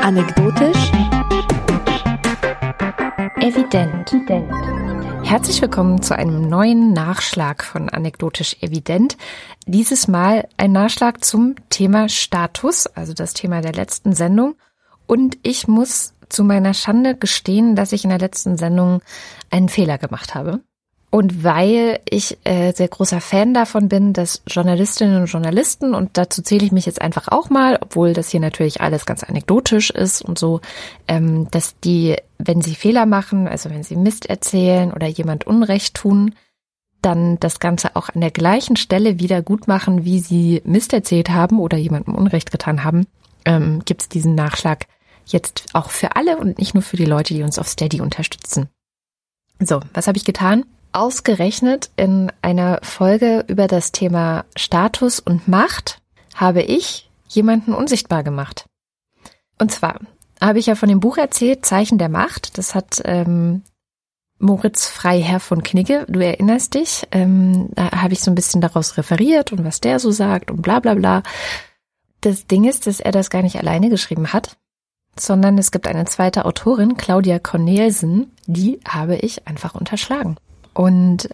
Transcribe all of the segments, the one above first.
Anekdotisch. Evident. Herzlich willkommen zu einem neuen Nachschlag von Anekdotisch Evident. Dieses Mal ein Nachschlag zum Thema Status, also das Thema der letzten Sendung. Und ich muss zu meiner Schande gestehen, dass ich in der letzten Sendung einen Fehler gemacht habe. Und weil ich äh, sehr großer Fan davon bin, dass Journalistinnen und Journalisten, und dazu zähle ich mich jetzt einfach auch mal, obwohl das hier natürlich alles ganz anekdotisch ist und so, ähm, dass die, wenn sie Fehler machen, also wenn sie Mist erzählen oder jemand Unrecht tun, dann das Ganze auch an der gleichen Stelle wieder gut machen, wie sie Mist erzählt haben oder jemandem Unrecht getan haben, ähm, gibt es diesen Nachschlag jetzt auch für alle und nicht nur für die Leute, die uns auf Steady unterstützen. So, was habe ich getan? Ausgerechnet in einer Folge über das Thema Status und Macht habe ich jemanden unsichtbar gemacht. Und zwar habe ich ja von dem Buch erzählt, Zeichen der Macht. Das hat ähm, Moritz Freiherr von Knigge, du erinnerst dich, ähm, da habe ich so ein bisschen daraus referiert und was der so sagt und bla bla bla. Das Ding ist, dass er das gar nicht alleine geschrieben hat, sondern es gibt eine zweite Autorin, Claudia Cornelsen, die habe ich einfach unterschlagen. Und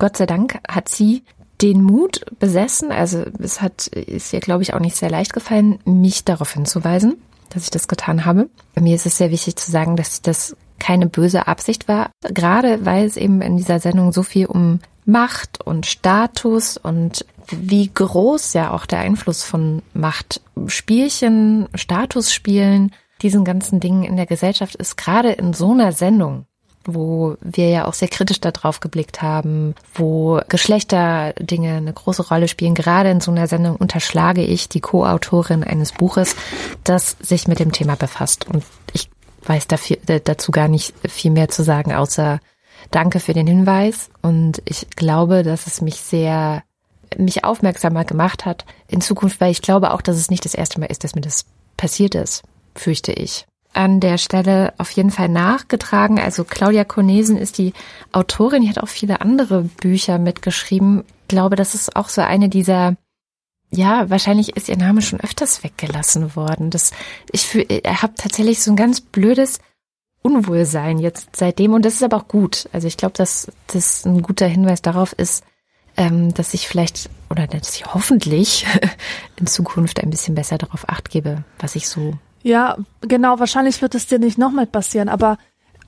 Gott sei Dank hat sie den Mut besessen, also es hat, ist ihr, glaube ich, auch nicht sehr leicht gefallen, mich darauf hinzuweisen, dass ich das getan habe. Mir ist es sehr wichtig zu sagen, dass das keine böse Absicht war, gerade weil es eben in dieser Sendung so viel um Macht und Status und wie groß ja auch der Einfluss von Machtspielchen, Statusspielen, diesen ganzen Dingen in der Gesellschaft ist, gerade in so einer Sendung wo wir ja auch sehr kritisch darauf geblickt haben, wo Geschlechterdinge eine große Rolle spielen. Gerade in so einer Sendung unterschlage ich die Co-Autorin eines Buches, das sich mit dem Thema befasst. Und ich weiß dafür, dazu gar nicht viel mehr zu sagen, außer danke für den Hinweis. Und ich glaube, dass es mich sehr, mich aufmerksamer gemacht hat in Zukunft, weil ich glaube auch, dass es nicht das erste Mal ist, dass mir das passiert ist, fürchte ich an der Stelle auf jeden Fall nachgetragen. Also Claudia Cornesen ist die Autorin, die hat auch viele andere Bücher mitgeschrieben. Ich glaube, das ist auch so eine dieser, ja, wahrscheinlich ist ihr Name schon öfters weggelassen worden. Das, ich habe tatsächlich so ein ganz blödes Unwohlsein jetzt seitdem und das ist aber auch gut. Also ich glaube, dass das ein guter Hinweis darauf ist, ähm, dass ich vielleicht oder dass ich hoffentlich in Zukunft ein bisschen besser darauf acht gebe, was ich so ja, genau, wahrscheinlich wird es dir nicht nochmal passieren, aber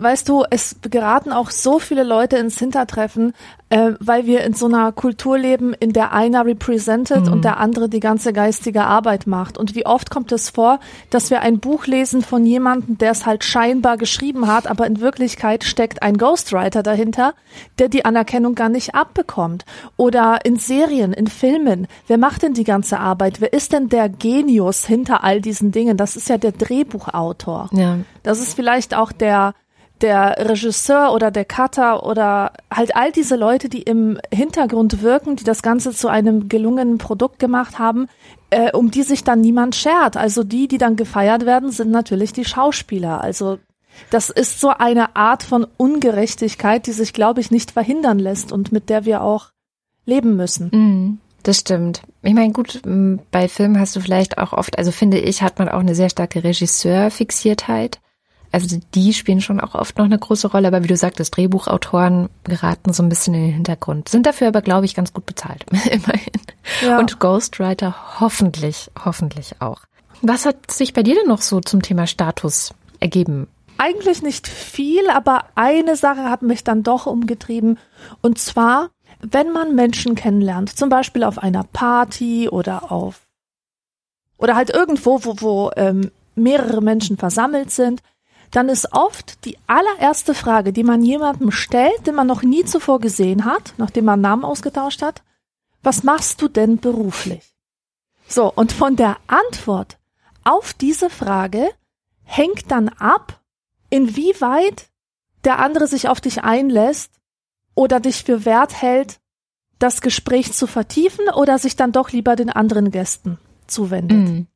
weißt du, es geraten auch so viele Leute ins Hintertreffen, äh, weil wir in so einer Kultur leben, in der einer represented mhm. und der andere die ganze geistige Arbeit macht. Und wie oft kommt es vor, dass wir ein Buch lesen von jemandem, der es halt scheinbar geschrieben hat, aber in Wirklichkeit steckt ein Ghostwriter dahinter, der die Anerkennung gar nicht abbekommt. Oder in Serien, in Filmen. Wer macht denn die ganze Arbeit? Wer ist denn der Genius hinter all diesen Dingen? Das ist ja der Drehbuchautor. Ja. Das ist vielleicht auch der der Regisseur oder der Cutter oder halt all diese Leute, die im Hintergrund wirken, die das Ganze zu einem gelungenen Produkt gemacht haben, äh, um die sich dann niemand schert. Also die, die dann gefeiert werden, sind natürlich die Schauspieler. Also das ist so eine Art von Ungerechtigkeit, die sich, glaube ich, nicht verhindern lässt und mit der wir auch leben müssen. Mm, das stimmt. Ich meine, gut, bei Filmen hast du vielleicht auch oft, also finde ich, hat man auch eine sehr starke Regisseurfixiertheit. Also die spielen schon auch oft noch eine große Rolle, aber wie du sagtest, Drehbuchautoren geraten so ein bisschen in den Hintergrund, sind dafür aber, glaube ich, ganz gut bezahlt, immerhin. Ja. Und Ghostwriter hoffentlich, hoffentlich auch. Was hat sich bei dir denn noch so zum Thema Status ergeben? Eigentlich nicht viel, aber eine Sache hat mich dann doch umgetrieben. Und zwar, wenn man Menschen kennenlernt, zum Beispiel auf einer Party oder auf oder halt irgendwo, wo, wo ähm, mehrere Menschen versammelt sind, dann ist oft die allererste Frage, die man jemandem stellt, den man noch nie zuvor gesehen hat, nachdem man Namen ausgetauscht hat, was machst du denn beruflich? So, und von der Antwort auf diese Frage hängt dann ab, inwieweit der andere sich auf dich einlässt oder dich für wert hält, das Gespräch zu vertiefen oder sich dann doch lieber den anderen Gästen zuwendet. Mm.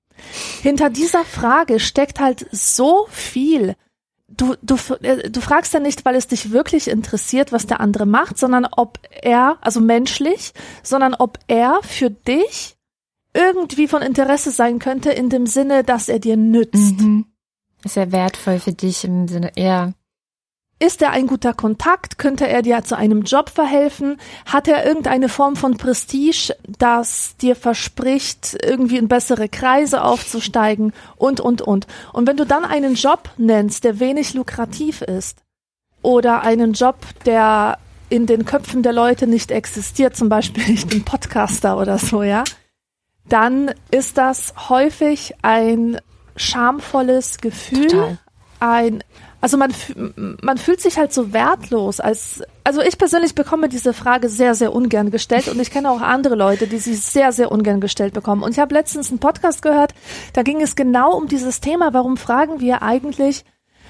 Hinter dieser Frage steckt halt so viel du, du, äh, du fragst ja nicht, weil es dich wirklich interessiert, was der andere macht, sondern ob er, also menschlich, sondern ob er für dich irgendwie von Interesse sein könnte in dem Sinne, dass er dir nützt. Mhm. Ist er wertvoll für dich im Sinne, ja. Ist er ein guter Kontakt? Könnte er dir zu einem Job verhelfen? Hat er irgendeine Form von Prestige, das dir verspricht, irgendwie in bessere Kreise aufzusteigen? Und, und, und. Und wenn du dann einen Job nennst, der wenig lukrativ ist, oder einen Job, der in den Köpfen der Leute nicht existiert, zum Beispiel ich bin Podcaster oder so, ja, dann ist das häufig ein schamvolles Gefühl, Total. ein also man, man fühlt sich halt so wertlos als, also ich persönlich bekomme diese Frage sehr, sehr ungern gestellt und ich kenne auch andere Leute, die sie sehr, sehr ungern gestellt bekommen. Und ich habe letztens einen Podcast gehört, da ging es genau um dieses Thema, warum fragen wir eigentlich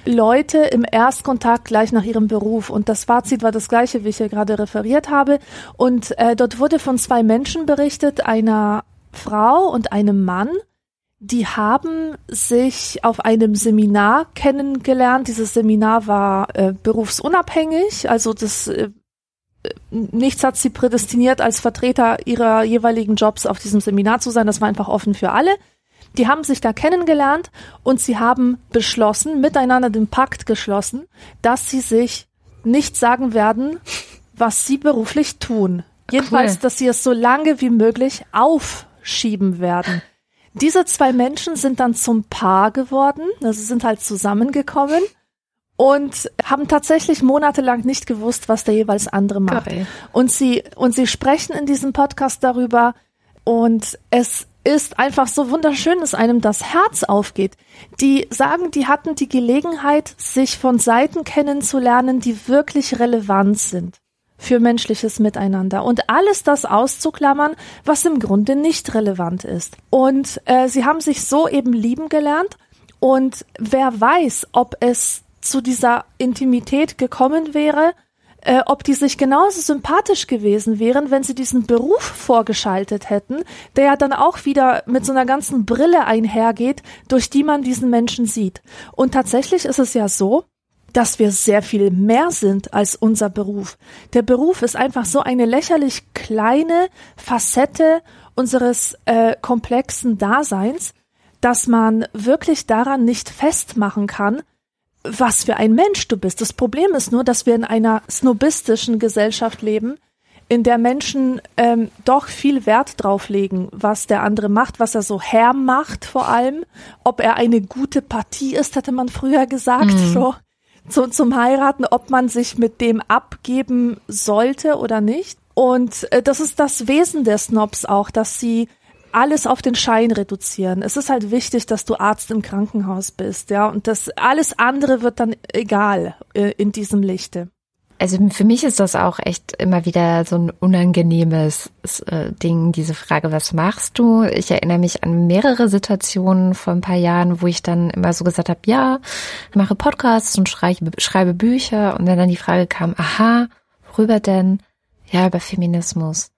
Leute im Erstkontakt gleich nach ihrem Beruf. Und das Fazit war das gleiche, wie ich hier gerade referiert habe. Und äh, dort wurde von zwei Menschen berichtet, einer Frau und einem Mann, die haben sich auf einem Seminar kennengelernt. Dieses Seminar war äh, berufsunabhängig, also das äh, nichts hat sie prädestiniert, als Vertreter ihrer jeweiligen Jobs auf diesem Seminar zu sein. Das war einfach offen für alle. Die haben sich da kennengelernt und sie haben beschlossen, miteinander den Pakt geschlossen, dass sie sich nicht sagen werden, was sie beruflich tun. Jedenfalls, cool. dass sie es so lange wie möglich aufschieben werden. Diese zwei Menschen sind dann zum Paar geworden, also sind halt zusammengekommen und haben tatsächlich monatelang nicht gewusst, was der jeweils andere macht. Geil. Und sie und sie sprechen in diesem Podcast darüber und es ist einfach so wunderschön, dass einem das Herz aufgeht. Die sagen, die hatten die Gelegenheit, sich von Seiten kennenzulernen, die wirklich relevant sind für menschliches Miteinander und alles das auszuklammern, was im Grunde nicht relevant ist. Und äh, sie haben sich so eben lieben gelernt und wer weiß, ob es zu dieser Intimität gekommen wäre, äh, ob die sich genauso sympathisch gewesen wären, wenn sie diesen Beruf vorgeschaltet hätten, der ja dann auch wieder mit so einer ganzen Brille einhergeht, durch die man diesen Menschen sieht. Und tatsächlich ist es ja so, dass wir sehr viel mehr sind als unser Beruf. Der Beruf ist einfach so eine lächerlich kleine Facette unseres äh, komplexen Daseins, dass man wirklich daran nicht festmachen kann, was für ein Mensch du bist. Das Problem ist nur, dass wir in einer snobistischen Gesellschaft leben, in der Menschen ähm, doch viel Wert drauf legen, was der andere macht, was er so hermacht vor allem, ob er eine gute Partie ist, hätte man früher gesagt, mhm. so zu, zum Heiraten, ob man sich mit dem abgeben sollte oder nicht. Und äh, das ist das Wesen der Snobs auch, dass sie alles auf den Schein reduzieren. Es ist halt wichtig, dass du Arzt im Krankenhaus bist, ja, und das alles andere wird dann egal äh, in diesem Lichte. Also für mich ist das auch echt immer wieder so ein unangenehmes äh, Ding, diese Frage, was machst du? Ich erinnere mich an mehrere Situationen vor ein paar Jahren, wo ich dann immer so gesagt habe, ja, ich mache Podcasts und schreibe, schreibe Bücher und wenn dann die Frage kam, aha, worüber denn? Ja, über Feminismus.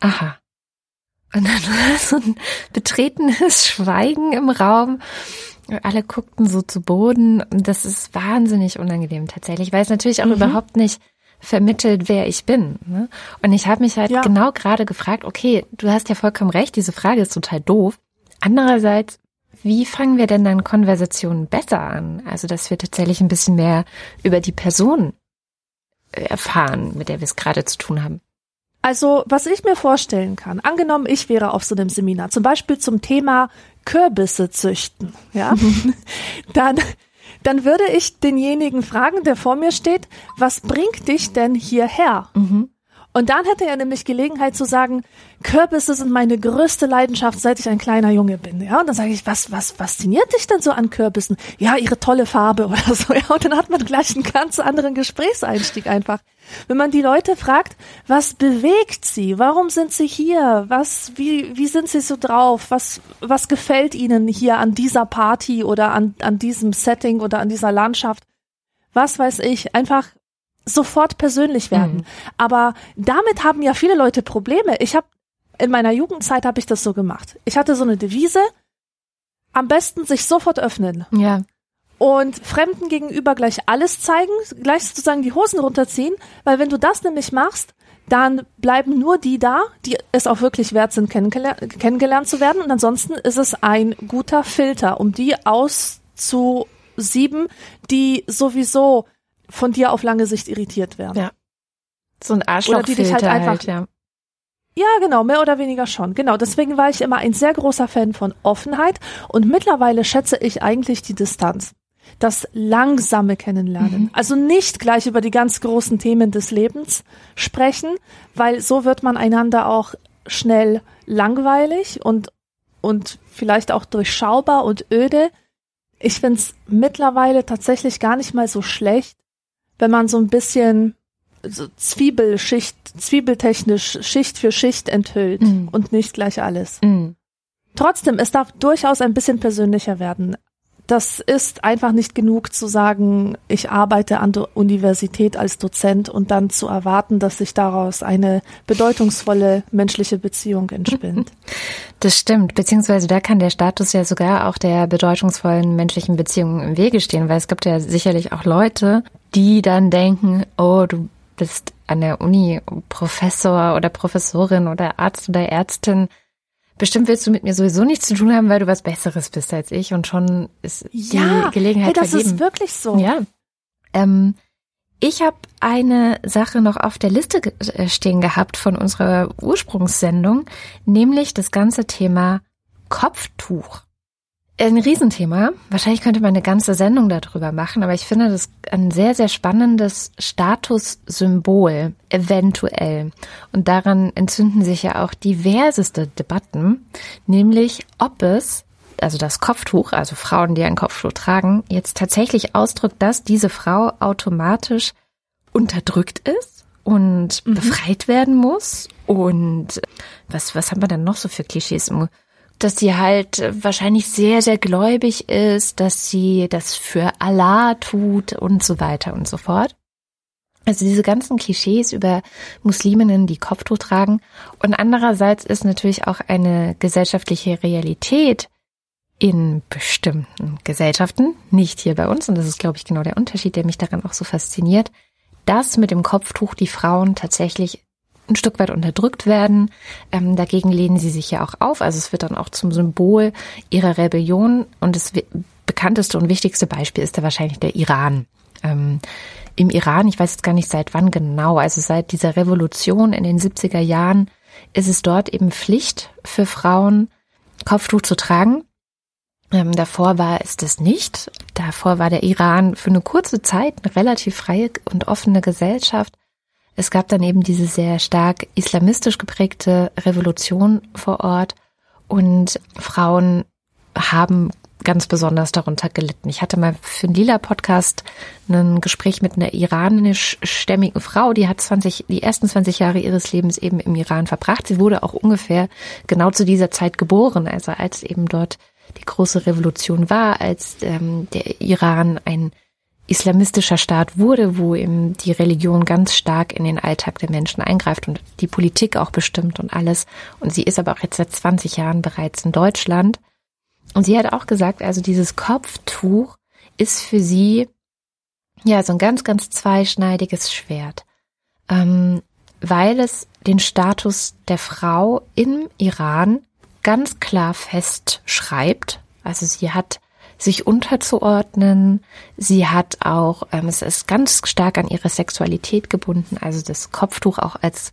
Aha. Und dann war so ein betretenes Schweigen im Raum. Alle guckten so zu Boden das ist wahnsinnig unangenehm tatsächlich, weil es natürlich auch mhm. überhaupt nicht vermittelt, wer ich bin. Ne? Und ich habe mich halt ja. genau gerade gefragt, okay, du hast ja vollkommen recht, diese Frage ist total doof. Andererseits, wie fangen wir denn dann Konversationen besser an? Also, dass wir tatsächlich ein bisschen mehr über die Person äh, erfahren, mit der wir es gerade zu tun haben. Also, was ich mir vorstellen kann, angenommen, ich wäre auf so einem Seminar, zum Beispiel zum Thema Kürbisse züchten, ja, dann, dann würde ich denjenigen fragen, der vor mir steht, was bringt dich denn hierher? Mhm. Und dann hätte er nämlich Gelegenheit zu sagen, Kürbisse sind meine größte Leidenschaft, seit ich ein kleiner Junge bin. Ja, und dann sage ich, was, was fasziniert dich denn so an Kürbissen? Ja, ihre tolle Farbe oder so. Ja, und dann hat man gleich einen ganz anderen Gesprächseinstieg einfach. Wenn man die Leute fragt, was bewegt sie? Warum sind sie hier? Was, wie, wie sind sie so drauf? Was, was gefällt ihnen hier an dieser Party oder an, an diesem Setting oder an dieser Landschaft? Was weiß ich? Einfach sofort persönlich werden. Mhm. Aber damit haben ja viele Leute Probleme. Ich habe in meiner Jugendzeit habe ich das so gemacht. Ich hatte so eine Devise, am besten sich sofort öffnen. Ja. und Fremden gegenüber gleich alles zeigen, gleich sozusagen die Hosen runterziehen, weil wenn du das nämlich machst, dann bleiben nur die da, die es auch wirklich wert sind, kennengelernt, kennengelernt zu werden. Und ansonsten ist es ein guter Filter, um die auszusieben, die sowieso von dir auf lange Sicht irritiert werden. Ja. So ein Arschlochfilter Oder die dich halt einfach, halt, ja. Ja, genau, mehr oder weniger schon. Genau, deswegen war ich immer ein sehr großer Fan von Offenheit und mittlerweile schätze ich eigentlich die Distanz das langsame Kennenlernen. Mhm. Also nicht gleich über die ganz großen Themen des Lebens sprechen, weil so wird man einander auch schnell langweilig und, und vielleicht auch durchschaubar und öde. Ich find's mittlerweile tatsächlich gar nicht mal so schlecht, wenn man so ein bisschen so Zwiebelschicht, zwiebeltechnisch Schicht für Schicht enthüllt mhm. und nicht gleich alles. Mhm. Trotzdem, es darf durchaus ein bisschen persönlicher werden das ist einfach nicht genug zu sagen, ich arbeite an der Universität als Dozent und dann zu erwarten, dass sich daraus eine bedeutungsvolle menschliche Beziehung entspinnt. Das stimmt, beziehungsweise da kann der Status ja sogar auch der bedeutungsvollen menschlichen Beziehung im Wege stehen, weil es gibt ja sicherlich auch Leute, die dann denken, oh, du bist an der Uni Professor oder Professorin oder Arzt oder Ärztin bestimmt willst du mit mir sowieso nichts zu tun haben, weil du was Besseres bist als ich und schon ist ja, die Gelegenheit hey, das vergeben. ist wirklich so. Ja. Ähm, ich habe eine Sache noch auf der Liste äh, stehen gehabt von unserer Ursprungssendung, nämlich das ganze Thema Kopftuch ein Riesenthema. Wahrscheinlich könnte man eine ganze Sendung darüber machen, aber ich finde das ein sehr, sehr spannendes Statussymbol, eventuell. Und daran entzünden sich ja auch diverseste Debatten, nämlich ob es, also das Kopftuch, also Frauen, die ein Kopftuch tragen, jetzt tatsächlich ausdrückt, dass diese Frau automatisch unterdrückt ist und mhm. befreit werden muss. Und was, was haben wir dann noch so für Klischees im dass sie halt äh, wahrscheinlich sehr, sehr gläubig ist, dass sie das für Allah tut und so weiter und so fort. Also diese ganzen Klischees über Musliminnen, die Kopftuch tragen. Und andererseits ist natürlich auch eine gesellschaftliche Realität in bestimmten Gesellschaften, nicht hier bei uns, und das ist, glaube ich, genau der Unterschied, der mich daran auch so fasziniert, dass mit dem Kopftuch die Frauen tatsächlich ein Stück weit unterdrückt werden. Ähm, dagegen lehnen sie sich ja auch auf. Also es wird dann auch zum Symbol ihrer Rebellion. Und das bekannteste und wichtigste Beispiel ist da wahrscheinlich der Iran. Ähm, Im Iran, ich weiß jetzt gar nicht seit wann genau, also seit dieser Revolution in den 70er Jahren, ist es dort eben Pflicht für Frauen, Kopftuch zu tragen. Ähm, davor war es das nicht. Davor war der Iran für eine kurze Zeit eine relativ freie und offene Gesellschaft. Es gab dann eben diese sehr stark islamistisch geprägte Revolution vor Ort und Frauen haben ganz besonders darunter gelitten. Ich hatte mal für einen Lila-Podcast ein Gespräch mit einer iranischstämmigen Frau, die hat 20, die ersten 20 Jahre ihres Lebens eben im Iran verbracht. Sie wurde auch ungefähr genau zu dieser Zeit geboren, also als eben dort die große Revolution war, als ähm, der Iran ein islamistischer Staat wurde, wo eben die Religion ganz stark in den Alltag der Menschen eingreift und die Politik auch bestimmt und alles. Und sie ist aber auch jetzt seit 20 Jahren bereits in Deutschland. Und sie hat auch gesagt, also dieses Kopftuch ist für sie ja so ein ganz, ganz zweischneidiges Schwert, ähm, weil es den Status der Frau im Iran ganz klar festschreibt. Also sie hat sich unterzuordnen. Sie hat auch, ähm, es ist ganz stark an ihre Sexualität gebunden, also das Kopftuch auch als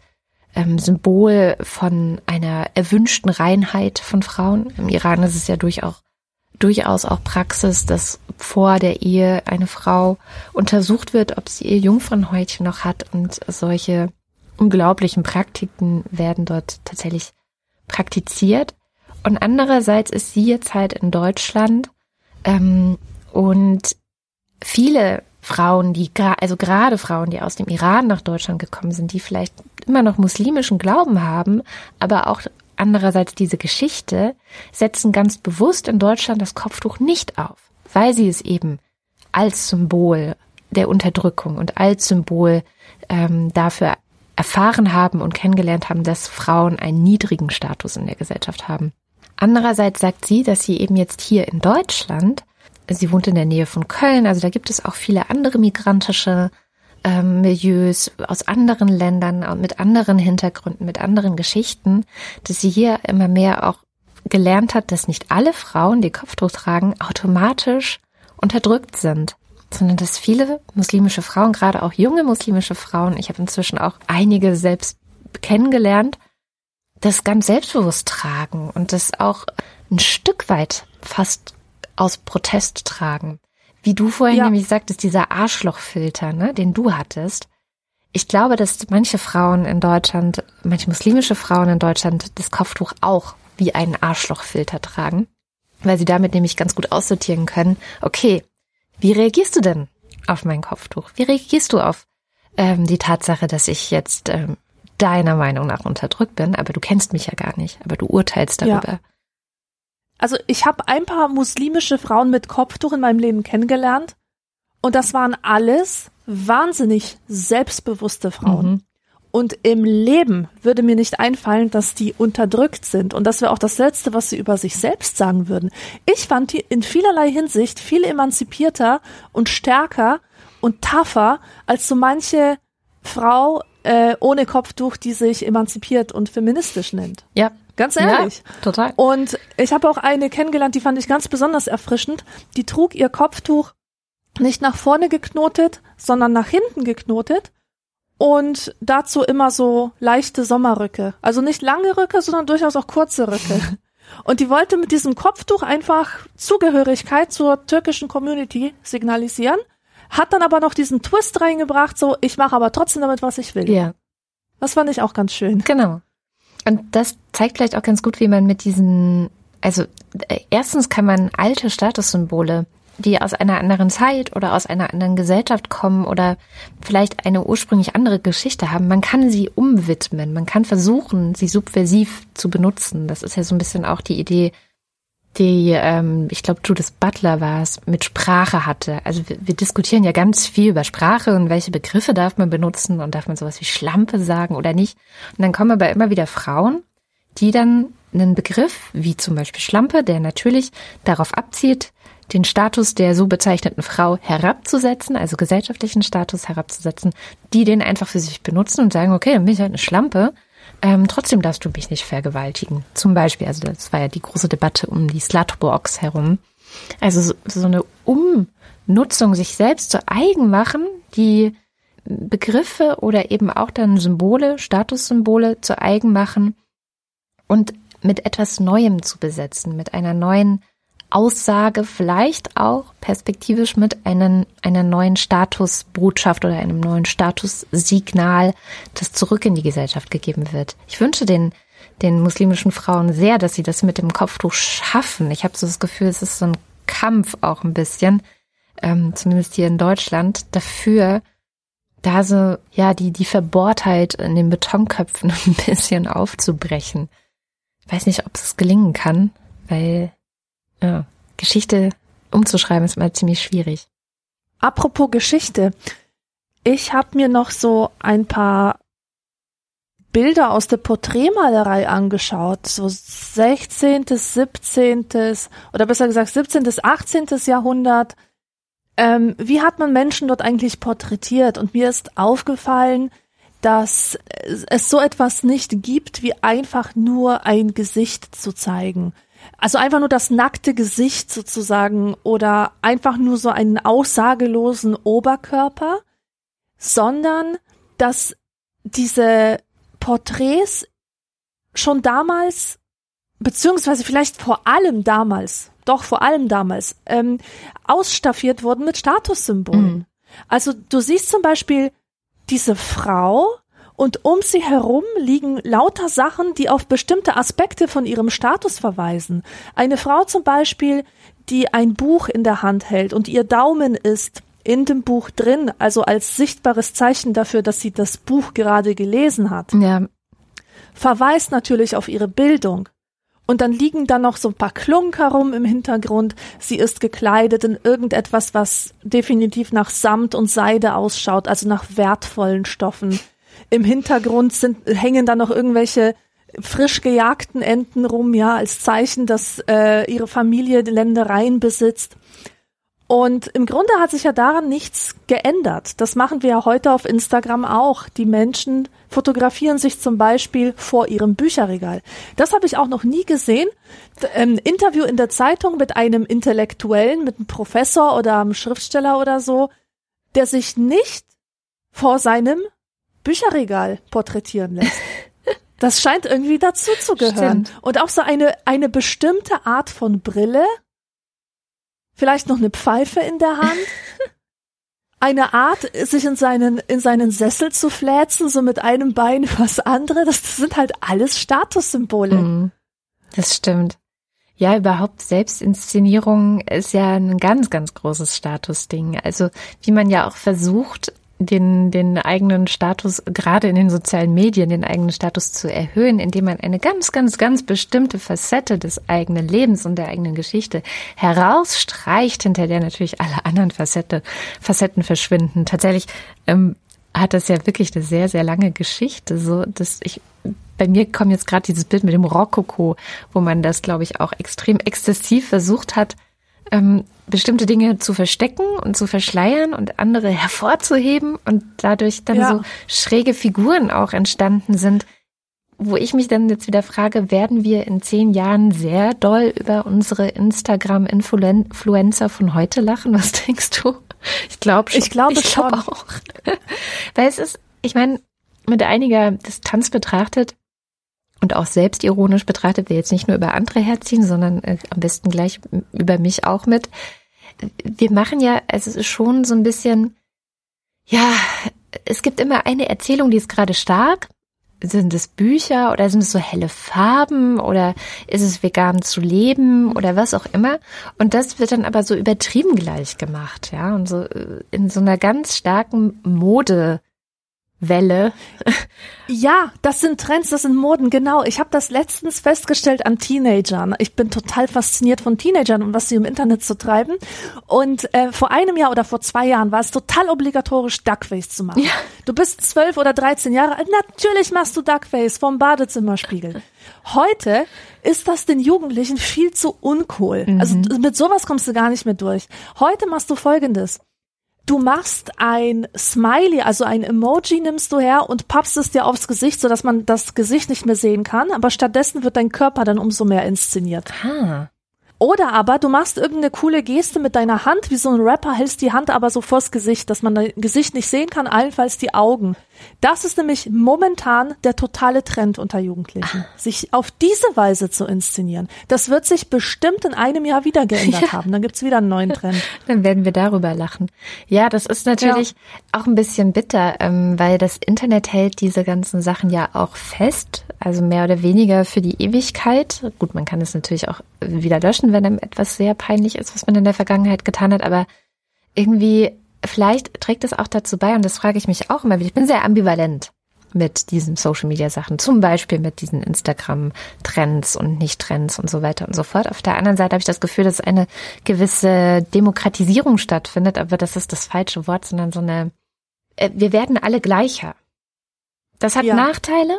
ähm, Symbol von einer erwünschten Reinheit von Frauen. Im Iran ist es ja durchaus durchaus auch Praxis, dass vor der Ehe eine Frau untersucht wird, ob sie ihr Jungfernhäutchen noch hat und solche unglaublichen Praktiken werden dort tatsächlich praktiziert. Und andererseits ist sie jetzt halt in Deutschland ähm, und viele Frauen, die also gerade Frauen, die aus dem Iran nach Deutschland gekommen sind, die vielleicht immer noch muslimischen Glauben haben, aber auch andererseits diese Geschichte, setzen ganz bewusst in Deutschland das Kopftuch nicht auf, weil sie es eben als Symbol der Unterdrückung und als Symbol ähm, dafür erfahren haben und kennengelernt haben, dass Frauen einen niedrigen Status in der Gesellschaft haben. Andererseits sagt sie, dass sie eben jetzt hier in Deutschland sie wohnt in der Nähe von Köln, also da gibt es auch viele andere migrantische ähm, Milieus aus anderen Ländern, mit anderen Hintergründen, mit anderen Geschichten, dass sie hier immer mehr auch gelernt hat, dass nicht alle Frauen, die Kopftuch tragen, automatisch unterdrückt sind, sondern dass viele muslimische Frauen, gerade auch junge muslimische Frauen, ich habe inzwischen auch einige selbst kennengelernt, das ganz selbstbewusst tragen und das auch ein Stück weit fast aus Protest tragen. Wie du vorhin ja. nämlich sagtest, dieser Arschlochfilter, ne, den du hattest. Ich glaube, dass manche Frauen in Deutschland, manche muslimische Frauen in Deutschland das Kopftuch auch wie einen Arschlochfilter tragen, weil sie damit nämlich ganz gut aussortieren können. Okay, wie reagierst du denn auf mein Kopftuch? Wie reagierst du auf ähm, die Tatsache, dass ich jetzt ähm, deiner Meinung nach unterdrückt bin, aber du kennst mich ja gar nicht, aber du urteilst darüber. Ja. Also ich habe ein paar muslimische Frauen mit Kopftuch in meinem Leben kennengelernt und das waren alles wahnsinnig selbstbewusste Frauen. Mhm. Und im Leben würde mir nicht einfallen, dass die unterdrückt sind. Und das wäre auch das Letzte, was sie über sich selbst sagen würden. Ich fand die in vielerlei Hinsicht viel emanzipierter und stärker und tougher als so manche Frau äh, ohne Kopftuch, die sich emanzipiert und feministisch nennt. Ja. Ganz ehrlich. Ja, total. Und ich habe auch eine kennengelernt, die fand ich ganz besonders erfrischend. Die trug ihr Kopftuch nicht nach vorne geknotet, sondern nach hinten geknotet und dazu immer so leichte Sommerrücke. Also nicht lange Rücke, sondern durchaus auch kurze Rücke. Und die wollte mit diesem Kopftuch einfach Zugehörigkeit zur türkischen Community signalisieren, hat dann aber noch diesen Twist reingebracht, so ich mache aber trotzdem damit, was ich will. Ja. Das fand ich auch ganz schön. Genau. Und das zeigt vielleicht auch ganz gut, wie man mit diesen, also äh, erstens kann man alte Statussymbole die aus einer anderen Zeit oder aus einer anderen Gesellschaft kommen oder vielleicht eine ursprünglich andere Geschichte haben, man kann sie umwidmen, man kann versuchen, sie subversiv zu benutzen. Das ist ja so ein bisschen auch die Idee, die, ähm, ich glaube, Judith Butler war es, mit Sprache hatte. Also wir, wir diskutieren ja ganz viel über Sprache und welche Begriffe darf man benutzen und darf man sowas wie Schlampe sagen oder nicht. Und dann kommen aber immer wieder Frauen, die dann einen Begriff, wie zum Beispiel Schlampe, der natürlich darauf abzielt, den Status der so bezeichneten Frau herabzusetzen, also gesellschaftlichen Status herabzusetzen, die den einfach für sich benutzen und sagen, okay, dann bin ich halt eine Schlampe, ähm, trotzdem darfst du mich nicht vergewaltigen. Zum Beispiel, also das war ja die große Debatte um die Slutbox herum. Also so, so eine Umnutzung, sich selbst zu eigen machen, die Begriffe oder eben auch dann Symbole, Statussymbole zu eigen machen und mit etwas Neuem zu besetzen, mit einer neuen Aussage vielleicht auch perspektivisch mit einem, einer neuen Statusbotschaft oder einem neuen Statussignal, das zurück in die Gesellschaft gegeben wird. Ich wünsche den, den muslimischen Frauen sehr, dass sie das mit dem Kopftuch schaffen. Ich habe so das Gefühl, es ist so ein Kampf auch ein bisschen, ähm, zumindest hier in Deutschland, dafür, da so, ja, die, die Verbohrtheit in den Betonköpfen ein bisschen aufzubrechen. Ich weiß nicht, ob es gelingen kann, weil ja, Geschichte umzuschreiben ist mal ziemlich schwierig. Apropos Geschichte. Ich habe mir noch so ein paar Bilder aus der Porträtmalerei angeschaut, so 16., 17. oder besser gesagt 17. bis 18. Jahrhundert. Ähm, wie hat man Menschen dort eigentlich porträtiert? Und mir ist aufgefallen, dass es so etwas nicht gibt, wie einfach nur ein Gesicht zu zeigen. Also einfach nur das nackte Gesicht sozusagen oder einfach nur so einen aussagelosen Oberkörper, sondern dass diese Porträts schon damals, beziehungsweise vielleicht vor allem damals, doch vor allem damals, ähm, ausstaffiert wurden mit Statussymbolen. Mhm. Also du siehst zum Beispiel diese Frau, und um sie herum liegen lauter Sachen, die auf bestimmte Aspekte von ihrem Status verweisen. Eine Frau zum Beispiel, die ein Buch in der Hand hält und ihr Daumen ist in dem Buch drin, also als sichtbares Zeichen dafür, dass sie das Buch gerade gelesen hat, ja. verweist natürlich auf ihre Bildung. Und dann liegen da noch so ein paar Klunk herum im Hintergrund. Sie ist gekleidet in irgendetwas, was definitiv nach Samt und Seide ausschaut, also nach wertvollen Stoffen. Im Hintergrund sind, hängen da noch irgendwelche frisch gejagten Enten rum, ja, als Zeichen, dass äh, ihre Familie Ländereien besitzt. Und im Grunde hat sich ja daran nichts geändert. Das machen wir ja heute auf Instagram auch. Die Menschen fotografieren sich zum Beispiel vor ihrem Bücherregal. Das habe ich auch noch nie gesehen. Ein Interview in der Zeitung mit einem Intellektuellen, mit einem Professor oder einem Schriftsteller oder so, der sich nicht vor seinem Bücherregal porträtieren lässt. Das scheint irgendwie dazu zu gehören. Stimmt. Und auch so eine, eine bestimmte Art von Brille, vielleicht noch eine Pfeife in der Hand. Eine Art, sich in seinen, in seinen Sessel zu fläzen, so mit einem Bein was andere, das sind halt alles Statussymbole. Mhm. Das stimmt. Ja, überhaupt Selbstinszenierung ist ja ein ganz, ganz großes Statusding. Also wie man ja auch versucht, den, den eigenen Status, gerade in den sozialen Medien, den eigenen Status zu erhöhen, indem man eine ganz, ganz, ganz bestimmte Facette des eigenen Lebens und der eigenen Geschichte herausstreicht, hinter der natürlich alle anderen Facette, Facetten verschwinden. Tatsächlich ähm, hat das ja wirklich eine sehr, sehr lange Geschichte. So, dass ich bei mir kommt jetzt gerade dieses Bild mit dem Rokoko, wo man das, glaube ich, auch extrem exzessiv versucht hat, ähm, bestimmte Dinge zu verstecken und zu verschleiern und andere hervorzuheben und dadurch dann ja. so schräge Figuren auch entstanden sind, wo ich mich dann jetzt wieder frage, werden wir in zehn Jahren sehr doll über unsere Instagram-Influencer von heute lachen? Was denkst du? Ich glaube schon. Ich glaube glaub auch. Weil es ist, ich meine, mit einiger Distanz betrachtet, und auch selbstironisch betrachtet, wir jetzt nicht nur über andere herziehen, sondern äh, am besten gleich über mich auch mit. Wir machen ja, also es ist schon so ein bisschen, ja, es gibt immer eine Erzählung, die ist gerade stark. Sind es Bücher oder sind es so helle Farben oder ist es vegan zu leben oder was auch immer? Und das wird dann aber so übertrieben gleich gemacht, ja, und so äh, in so einer ganz starken Mode Welle. Ja, das sind Trends, das sind Moden, genau. Ich habe das letztens festgestellt an Teenagern. Ich bin total fasziniert von Teenagern und was sie im Internet zu treiben. Und äh, vor einem Jahr oder vor zwei Jahren war es total obligatorisch, Duckface zu machen. Ja. Du bist zwölf oder dreizehn Jahre alt, natürlich machst du Duckface vom Badezimmerspiegel. Heute ist das den Jugendlichen viel zu uncool. Also mhm. Also mit sowas kommst du gar nicht mehr durch. Heute machst du folgendes. Du machst ein Smiley, also ein Emoji nimmst du her und pappst es dir aufs Gesicht, sodass man das Gesicht nicht mehr sehen kann, aber stattdessen wird dein Körper dann umso mehr inszeniert. Ah. Oder aber du machst irgendeine coole Geste mit deiner Hand, wie so ein Rapper, hältst die Hand aber so vors Gesicht, dass man dein Gesicht nicht sehen kann, allenfalls die Augen. Das ist nämlich momentan der totale Trend unter Jugendlichen, ah. sich auf diese Weise zu inszenieren. Das wird sich bestimmt in einem Jahr wieder geändert ja. haben. Dann gibt's wieder einen neuen Trend. Dann werden wir darüber lachen. Ja, das ist natürlich ja. auch ein bisschen bitter, ähm, weil das Internet hält diese ganzen Sachen ja auch fest, also mehr oder weniger für die Ewigkeit. Gut, man kann es natürlich auch wieder löschen, wenn einem etwas sehr peinlich ist, was man in der Vergangenheit getan hat, aber irgendwie vielleicht trägt es auch dazu bei, und das frage ich mich auch immer wieder, ich bin sehr ambivalent mit diesen Social Media Sachen, zum Beispiel mit diesen Instagram Trends und Nicht-Trends und so weiter und so fort. Auf der anderen Seite habe ich das Gefühl, dass eine gewisse Demokratisierung stattfindet, aber das ist das falsche Wort, sondern so eine, äh, wir werden alle gleicher. Das hat ja. Nachteile,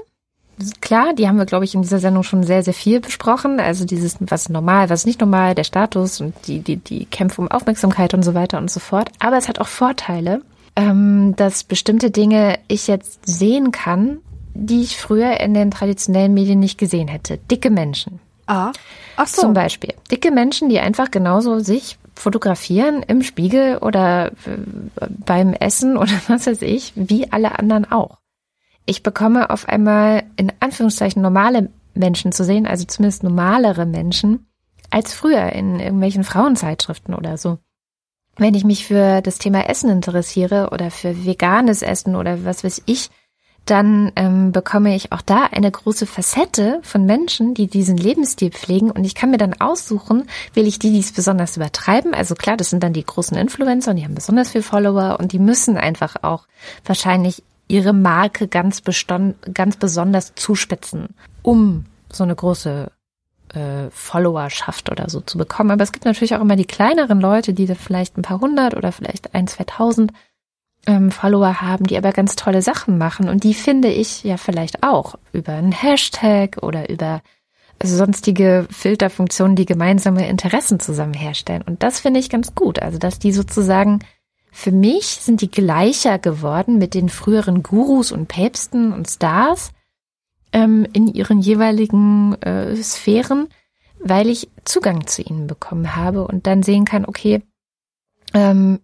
klar, die haben wir, glaube ich, in dieser Sendung schon sehr, sehr viel besprochen. Also dieses, was normal, was nicht normal, der Status und die, die, die Kämpfe um Aufmerksamkeit und so weiter und so fort. Aber es hat auch Vorteile, ähm, dass bestimmte Dinge ich jetzt sehen kann, die ich früher in den traditionellen Medien nicht gesehen hätte. Dicke Menschen. Ah, ach so. Zum Beispiel. Dicke Menschen, die einfach genauso sich fotografieren im Spiegel oder äh, beim Essen oder was weiß ich, wie alle anderen auch ich bekomme auf einmal in Anführungszeichen normale Menschen zu sehen, also zumindest normalere Menschen, als früher in irgendwelchen Frauenzeitschriften oder so. Wenn ich mich für das Thema Essen interessiere oder für veganes Essen oder was weiß ich, dann ähm, bekomme ich auch da eine große Facette von Menschen, die diesen Lebensstil pflegen und ich kann mir dann aussuchen, will ich die, die es besonders übertreiben. Also klar, das sind dann die großen Influencer und die haben besonders viel Follower und die müssen einfach auch wahrscheinlich ihre Marke ganz, ganz besonders zuspitzen, um so eine große äh, Followerschaft oder so zu bekommen. Aber es gibt natürlich auch immer die kleineren Leute, die da vielleicht ein paar hundert oder vielleicht ein, zweitausend ähm, Follower haben, die aber ganz tolle Sachen machen. Und die finde ich ja vielleicht auch über einen Hashtag oder über sonstige Filterfunktionen, die gemeinsame Interessen zusammen herstellen. Und das finde ich ganz gut. Also, dass die sozusagen für mich sind die gleicher geworden mit den früheren Gurus und Päpsten und Stars ähm, in ihren jeweiligen äh, Sphären, weil ich Zugang zu ihnen bekommen habe und dann sehen kann, okay, ähm,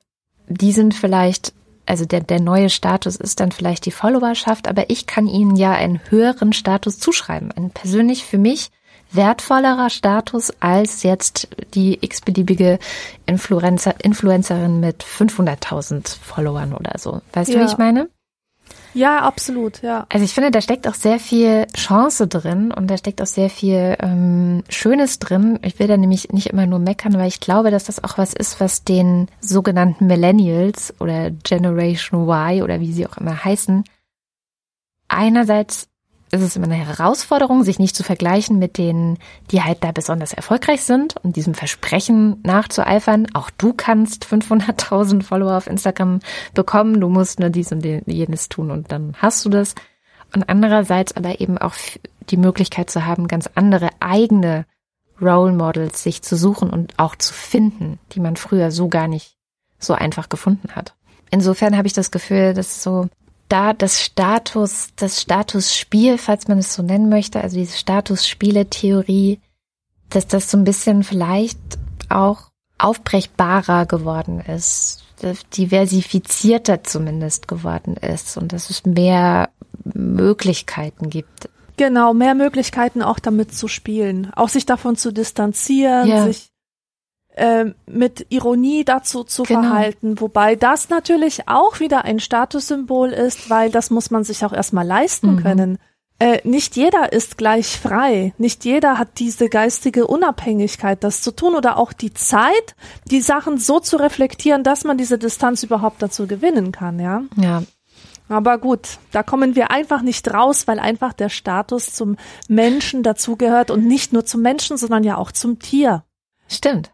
die sind vielleicht, also der, der neue Status ist dann vielleicht die Followerschaft, aber ich kann ihnen ja einen höheren Status zuschreiben, einen persönlich für mich wertvollerer Status als jetzt die x-beliebige Influencer, Influencerin mit 500.000 Followern oder so. Weißt ja. du, wie ich meine? Ja, absolut, ja. Also ich finde, da steckt auch sehr viel Chance drin und da steckt auch sehr viel ähm, Schönes drin. Ich will da nämlich nicht immer nur meckern, weil ich glaube, dass das auch was ist, was den sogenannten Millennials oder Generation Y oder wie sie auch immer heißen, einerseits ist es immer eine Herausforderung, sich nicht zu vergleichen mit denen, die halt da besonders erfolgreich sind und diesem Versprechen nachzueifern. Auch du kannst 500.000 Follower auf Instagram bekommen. Du musst nur dies und jenes tun und dann hast du das. Und andererseits aber eben auch die Möglichkeit zu haben, ganz andere eigene Role Models sich zu suchen und auch zu finden, die man früher so gar nicht so einfach gefunden hat. Insofern habe ich das Gefühl, dass so da das Status, das Statusspiel, falls man es so nennen möchte, also diese Statusspiele-Theorie, dass das so ein bisschen vielleicht auch aufbrechbarer geworden ist, diversifizierter zumindest geworden ist und dass es mehr Möglichkeiten gibt. Genau, mehr Möglichkeiten auch damit zu spielen, auch sich davon zu distanzieren, ja. sich äh, mit Ironie dazu zu genau. verhalten, wobei das natürlich auch wieder ein Statussymbol ist, weil das muss man sich auch erstmal leisten mhm. können. Äh, nicht jeder ist gleich frei, nicht jeder hat diese geistige Unabhängigkeit, das zu tun oder auch die Zeit, die Sachen so zu reflektieren, dass man diese Distanz überhaupt dazu gewinnen kann, ja. Ja, aber gut, da kommen wir einfach nicht raus, weil einfach der Status zum Menschen dazugehört und nicht nur zum Menschen, sondern ja auch zum Tier. Stimmt.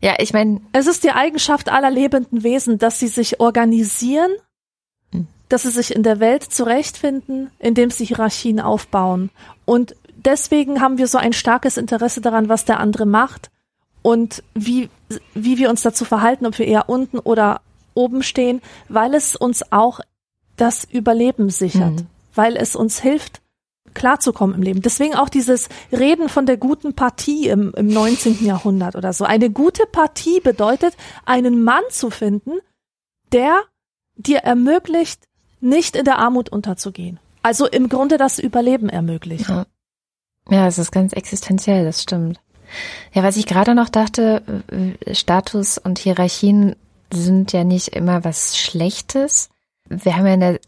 Ja, ich meine. Es ist die Eigenschaft aller lebenden Wesen, dass sie sich organisieren, hm. dass sie sich in der Welt zurechtfinden, indem sie Hierarchien aufbauen. Und deswegen haben wir so ein starkes Interesse daran, was der andere macht und wie, wie wir uns dazu verhalten, ob wir eher unten oder oben stehen, weil es uns auch das Überleben sichert, mhm. weil es uns hilft, klarzukommen im Leben. Deswegen auch dieses Reden von der guten Partie im, im 19. Jahrhundert oder so. Eine gute Partie bedeutet, einen Mann zu finden, der dir ermöglicht, nicht in der Armut unterzugehen. Also im Grunde das Überleben ermöglicht. Ja, ja es ist ganz existenziell, das stimmt. Ja, was ich gerade noch dachte, äh, Status und Hierarchien sind ja nicht immer was Schlechtes. Wir haben ja in der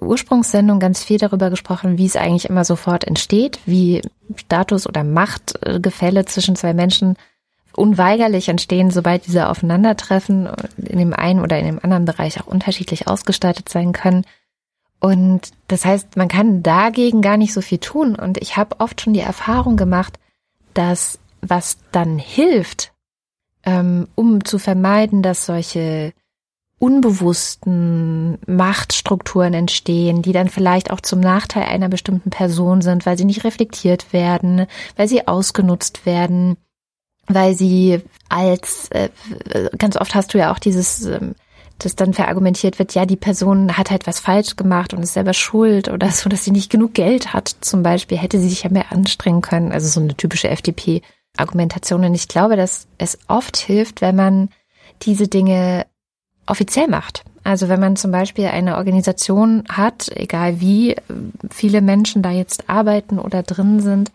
Ursprungssendung ganz viel darüber gesprochen, wie es eigentlich immer sofort entsteht, wie Status oder Machtgefälle zwischen zwei Menschen unweigerlich entstehen, sobald diese aufeinandertreffen, in dem einen oder in dem anderen Bereich auch unterschiedlich ausgestaltet sein können. Und das heißt, man kann dagegen gar nicht so viel tun. Und ich habe oft schon die Erfahrung gemacht, dass was dann hilft, ähm, um zu vermeiden, dass solche unbewussten Machtstrukturen entstehen, die dann vielleicht auch zum Nachteil einer bestimmten Person sind, weil sie nicht reflektiert werden, weil sie ausgenutzt werden, weil sie als äh, ganz oft hast du ja auch dieses ähm, dass dann verargumentiert wird, ja, die Person hat halt was falsch gemacht und ist selber schuld oder so, dass sie nicht genug Geld hat, zum Beispiel, hätte sie sich ja mehr anstrengen können. Also so eine typische FDP-Argumentation. Und ich glaube, dass es oft hilft, wenn man diese Dinge offiziell macht. Also wenn man zum Beispiel eine Organisation hat, egal wie viele Menschen da jetzt arbeiten oder drin sind,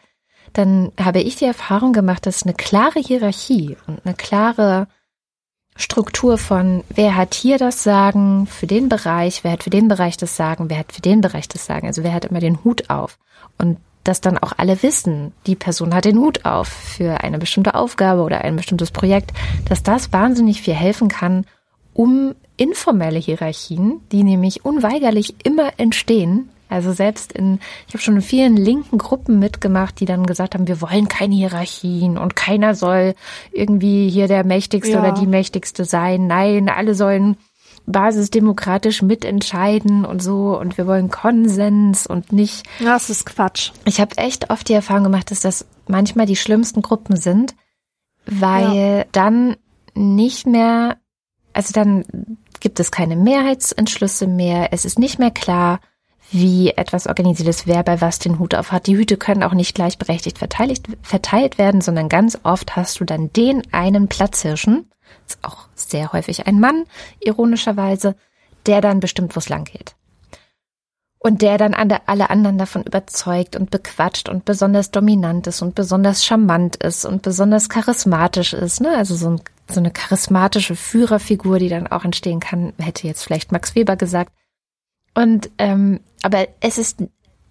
dann habe ich die Erfahrung gemacht, dass eine klare Hierarchie und eine klare Struktur von, wer hat hier das Sagen für den Bereich, wer hat für den Bereich das Sagen, wer hat für den Bereich das Sagen, also wer hat immer den Hut auf. Und dass dann auch alle wissen, die Person hat den Hut auf für eine bestimmte Aufgabe oder ein bestimmtes Projekt, dass das wahnsinnig viel helfen kann, um informelle Hierarchien, die nämlich unweigerlich immer entstehen. Also selbst in, ich habe schon in vielen linken Gruppen mitgemacht, die dann gesagt haben, wir wollen keine Hierarchien und keiner soll irgendwie hier der Mächtigste ja. oder die Mächtigste sein. Nein, alle sollen basisdemokratisch mitentscheiden und so und wir wollen Konsens und nicht. Das ist Quatsch. Ich habe echt oft die Erfahrung gemacht, dass das manchmal die schlimmsten Gruppen sind, weil ja. dann nicht mehr, also dann gibt es keine Mehrheitsentschlüsse mehr, es ist nicht mehr klar, wie etwas organisiert ist, wer bei was den Hut auf hat. Die Hüte können auch nicht gleichberechtigt verteilt, verteilt werden, sondern ganz oft hast du dann den einen Platzhirschen, ist auch sehr häufig ein Mann, ironischerweise, der dann bestimmt, wo es lang geht. Und der dann alle anderen davon überzeugt und bequatscht und besonders dominant ist und besonders charmant ist und besonders charismatisch ist. Ne? Also so, ein, so eine charismatische Führerfigur, die dann auch entstehen kann, hätte jetzt vielleicht Max Weber gesagt. Und ähm, aber es ist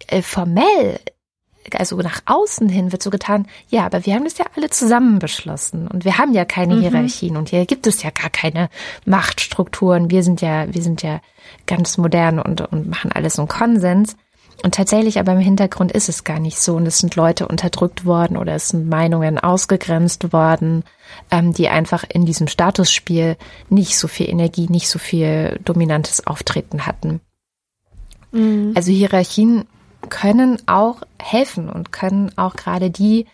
äh, formell also nach außen hin wird so getan, ja, aber wir haben das ja alle zusammen beschlossen und wir haben ja keine mhm. Hierarchien und hier gibt es ja gar keine Machtstrukturen. Wir sind ja, wir sind ja ganz modern und, und machen alles im Konsens. Und tatsächlich aber im Hintergrund ist es gar nicht so und es sind Leute unterdrückt worden oder es sind Meinungen ausgegrenzt worden, ähm, die einfach in diesem Statusspiel nicht so viel Energie, nicht so viel dominantes Auftreten hatten. Mhm. Also Hierarchien können auch helfen und können auch gerade die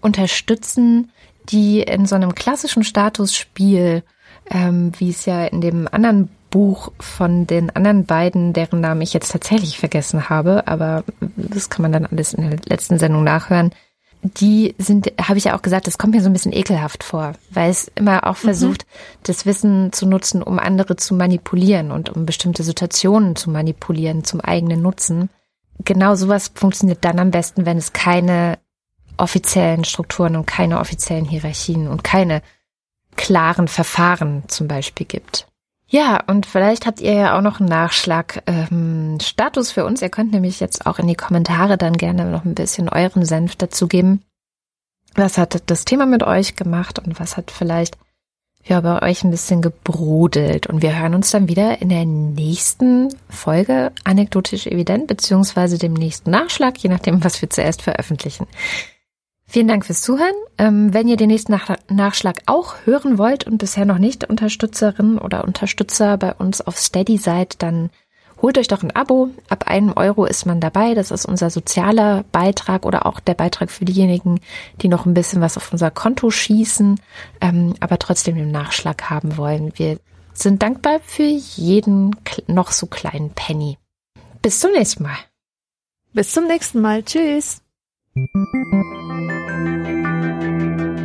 unterstützen, die in so einem klassischen Statusspiel, ähm, wie es ja in dem anderen Buch von den anderen beiden, deren Namen ich jetzt tatsächlich vergessen habe, aber das kann man dann alles in der letzten Sendung nachhören. Die sind, habe ich ja auch gesagt, das kommt mir so ein bisschen ekelhaft vor, weil es immer auch mhm. versucht, mhm. das Wissen zu nutzen, um andere zu manipulieren und um bestimmte Situationen zu manipulieren zum eigenen Nutzen genau sowas funktioniert dann am besten, wenn es keine offiziellen Strukturen und keine offiziellen Hierarchien und keine klaren Verfahren zum Beispiel gibt. Ja, und vielleicht habt ihr ja auch noch einen Nachschlag ähm, für uns. Ihr könnt nämlich jetzt auch in die Kommentare dann gerne noch ein bisschen euren Senf dazugeben. Was hat das Thema mit euch gemacht und was hat vielleicht ja bei euch ein bisschen gebrodelt. Und wir hören uns dann wieder in der nächsten Folge anekdotisch evident, beziehungsweise dem nächsten Nachschlag, je nachdem, was wir zuerst veröffentlichen. Vielen Dank fürs Zuhören. Ähm, wenn ihr den nächsten Nach Nachschlag auch hören wollt und bisher noch nicht Unterstützerin oder Unterstützer bei uns auf Steady seid, dann Holt euch doch ein Abo. Ab einem Euro ist man dabei. Das ist unser sozialer Beitrag oder auch der Beitrag für diejenigen, die noch ein bisschen was auf unser Konto schießen, ähm, aber trotzdem den Nachschlag haben wollen. Wir sind dankbar für jeden noch so kleinen Penny. Bis zum nächsten Mal. Bis zum nächsten Mal. Tschüss. Música